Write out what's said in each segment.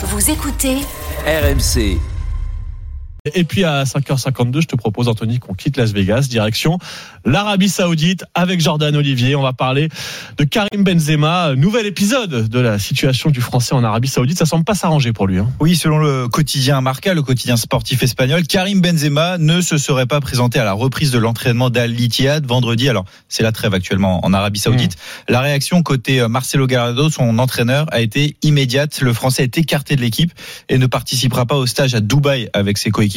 Vous écoutez RMC. Et puis à 5h52, je te propose, Anthony, qu'on quitte Las Vegas, direction l'Arabie Saoudite avec Jordan Olivier. On va parler de Karim Benzema. Nouvel épisode de la situation du Français en Arabie Saoudite. Ça semble pas s'arranger pour lui. Hein. Oui, selon le quotidien Marca, le quotidien sportif espagnol, Karim Benzema ne se serait pas présenté à la reprise de l'entraînement d'Al Ittihad vendredi. Alors, c'est la trêve actuellement en Arabie Saoudite. Mmh. La réaction côté euh, Marcelo Gallardo, son entraîneur, a été immédiate. Le Français est écarté de l'équipe et ne participera pas au stage à Dubaï avec ses coéquipiers.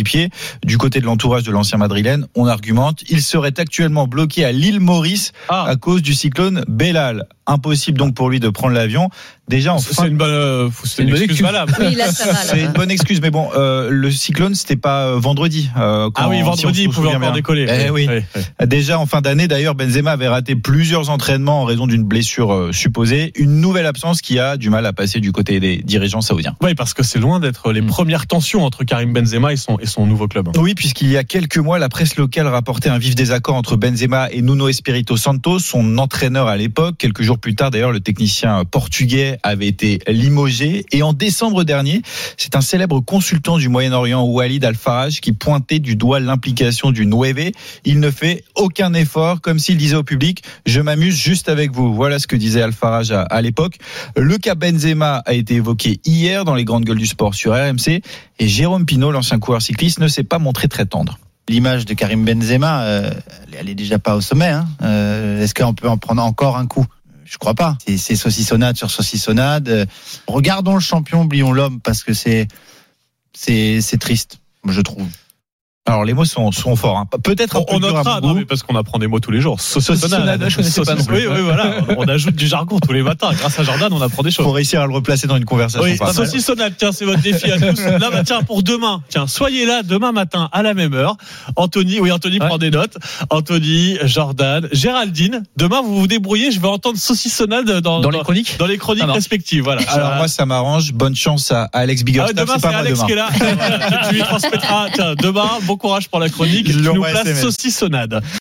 Du côté de l'entourage de l'ancien madrilène, on argumente, il serait actuellement bloqué à l'île Maurice ah. à cause du cyclone Bellal. Impossible donc pour lui de prendre l'avion. Déjà, c'est une bonne, euh, c'est une, bonne excuse, valable. Oui, là, ça va, c'est une bonne excuse, mais bon, euh, le cyclone, c'était pas euh, vendredi. Euh, quand, ah oui, vendredi, si il pouvait encore décoller. Eh, oui. oui. Déjà en fin d'année, d'ailleurs, Benzema avait raté plusieurs entraînements en raison d'une blessure euh, supposée. Une nouvelle absence qui a du mal à passer du côté des dirigeants saoudiens. Oui, parce que c'est loin d'être les mm. premières tensions entre Karim Benzema et son, et son nouveau club. Oui, puisqu'il y a quelques mois, la presse locale rapportait un vif désaccord entre Benzema et Nuno Espirito Santos, son entraîneur à l'époque. Quelques jours plus tard, d'ailleurs, le technicien portugais avait été limogé. Et en décembre dernier, c'est un célèbre consultant du Moyen-Orient, Walid Al-Faraj, qui pointait du doigt l'implication du 9. Il ne fait aucun effort, comme s'il disait au public, je m'amuse juste avec vous. Voilà ce que disait Al-Faraj à, à l'époque. Le cas Benzema a été évoqué hier dans les grandes gueules du sport sur RMC. Et Jérôme Pinault, l'ancien coureur cycliste, ne s'est pas montré très tendre l'image de Karim Benzema, euh, elle est déjà pas au sommet. Hein. Euh, Est-ce qu'on peut en prendre encore un coup? Je crois pas. C'est saucissonnade sur saucissonnade. Regardons le champion, oublions l'homme, parce que c'est c'est triste, je trouve. Alors les mots sont, sont forts. Hein. Peut-être on, on notera, non, mais parce qu'on apprend des mots tous les jours. Saucissonnade, je connaissais pas. Oui, oui, voilà. On ajoute du jargon tous les matins. Grâce à Jordan, on apprend des choses. Pour réussir à le replacer dans une conversation. Oui, saucissonnade, tiens, c'est votre défi à tous. Là, bah, tiens, pour demain, tiens, soyez là demain matin à la même heure. Anthony, oui, Anthony ouais. prend des notes. Anthony, Jordan, Géraldine. Demain, vous vous débrouillez. Je vais entendre saucissonnade dans, dans les chroniques, dans les chroniques respectives. Voilà. Alors moi, ça m'arrange. Bonne chance à Alex Biggerstaff. Ah, demain, c'est Alex demain. qui est là. tu lui transmettras. Tiens, demain, bon courage pour la chronique. Tu nous places saucissonnade.